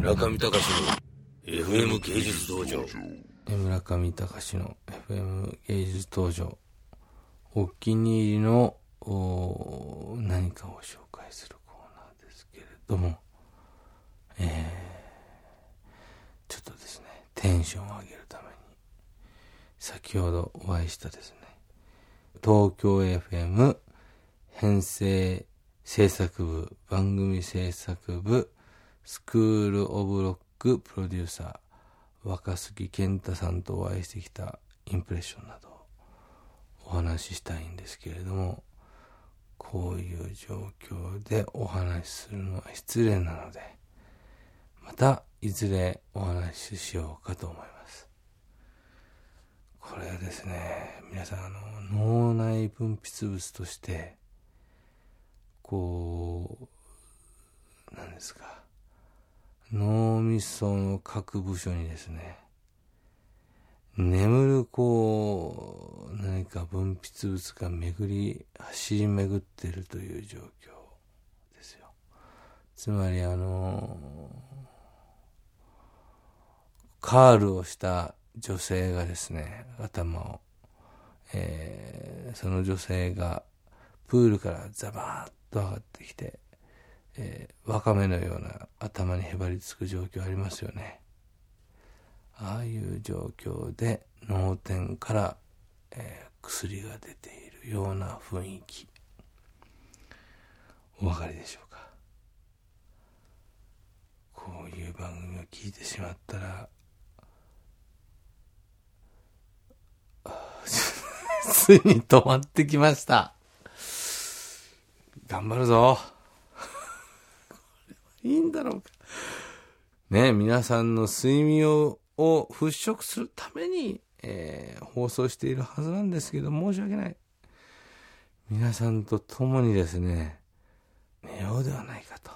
村上隆の FM 芸術道場。村上隆の FM 芸術道場。お気に入りのお何かを紹介するコーナーですけれども。えー、ちょっとですねテンションを上げるために先ほどお会いしたですね東京 FM 編成制作部番組制作部スクール・オブ・ロックプロデューサー若杉健太さんとお会いしてきたインプレッションなどお話ししたいんですけれどもこういう状況でお話しするのは失礼なのでまたいずれお話ししようかと思います。これはですね皆さんあの脳内分泌物としてこう何ですか脳みその各部署にですね、眠るこう、何か分泌物が巡り、走り巡ってるという状況ですよ。つまりあの、カールをした女性がですね、頭を、えー、その女性がプールからザバーッと上がってきて、えー、ワカメのような頭にへばりつく状況ありますよね。ああいう状況で脳天から、えー、薬が出ているような雰囲気。お分かりでしょうか？こういう番組を聞いてしまったら、ついに止まってきました。頑張るぞ。いいんだろうか。ね、皆さんの睡眠をを払拭するために、えー、放送しているはずなんですけど、申し訳ない。皆さんと共にですね、寝ようではないかと。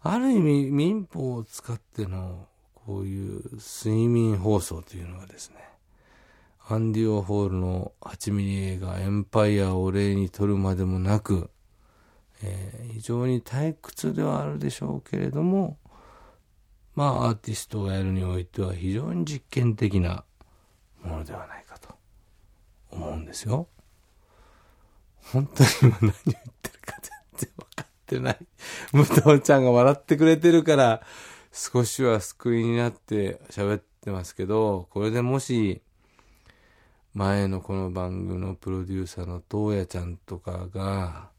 ある意味、民法を使っての、こういう睡眠放送というのはですね、アンディ・オホールの8ミリ映画エンパイアを例に撮るまでもなく、えー、非常に退屈ではあるでしょうけれども、まあ、アーティストがやるにおいては非常に実験的なものではないかと思うんですよ。本当に今何を言ってるか全然分かってない。武藤ちゃんが笑ってくれてるから、少しは救いになって喋ってますけど、これでもし、前のこの番組のプロデューサーの東野ちゃんとかが、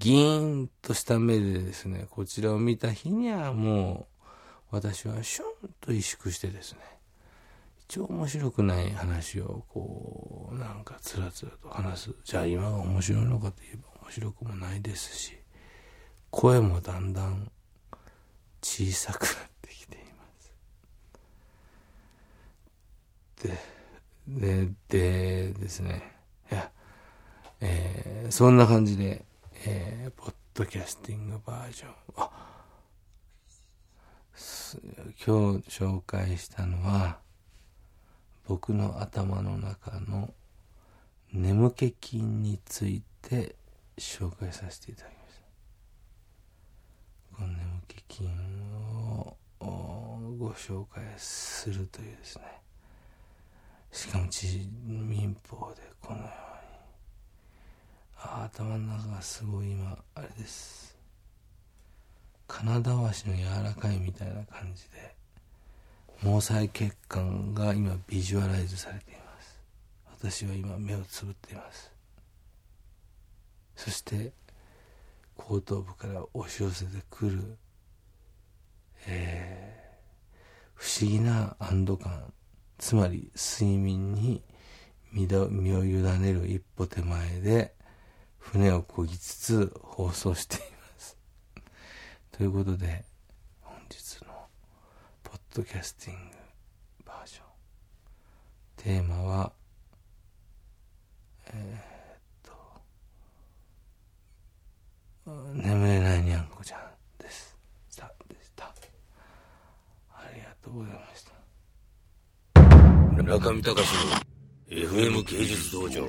ギーンとした目でですね、こちらを見た日にはもう、私はシュンと萎縮してですね、一応面白くない話をこう、なんかつらつらと話す。じゃあ今が面白いのかといえば面白くもないですし、声もだんだん小さくなってきています。で、で、でですね、いや、えー、そんな感じで、えー、ポッドキャスティングバージョン。あ今日紹介したのは、僕の頭の中の眠気菌について紹介させていただきました。この眠気菌をご紹介するというですね。しかも民法でこの頭の中がすごい今あれです。金田わしの柔らかいみたいな感じで毛細血管が今ビジュアライズされています。私は今目をつぶっています。そして後頭部から押し寄せてくる、えー、不思議な安堵感。つまり睡眠に身を委ねる一歩手前で船を漕ぎつつ放送しています。ということで、本日のポッドキャスティングバージョン。テーマは、えー、っと、眠れないにゃんこちゃんです。さ、でした。ありがとうございました。中見隆の FM 芸術道場。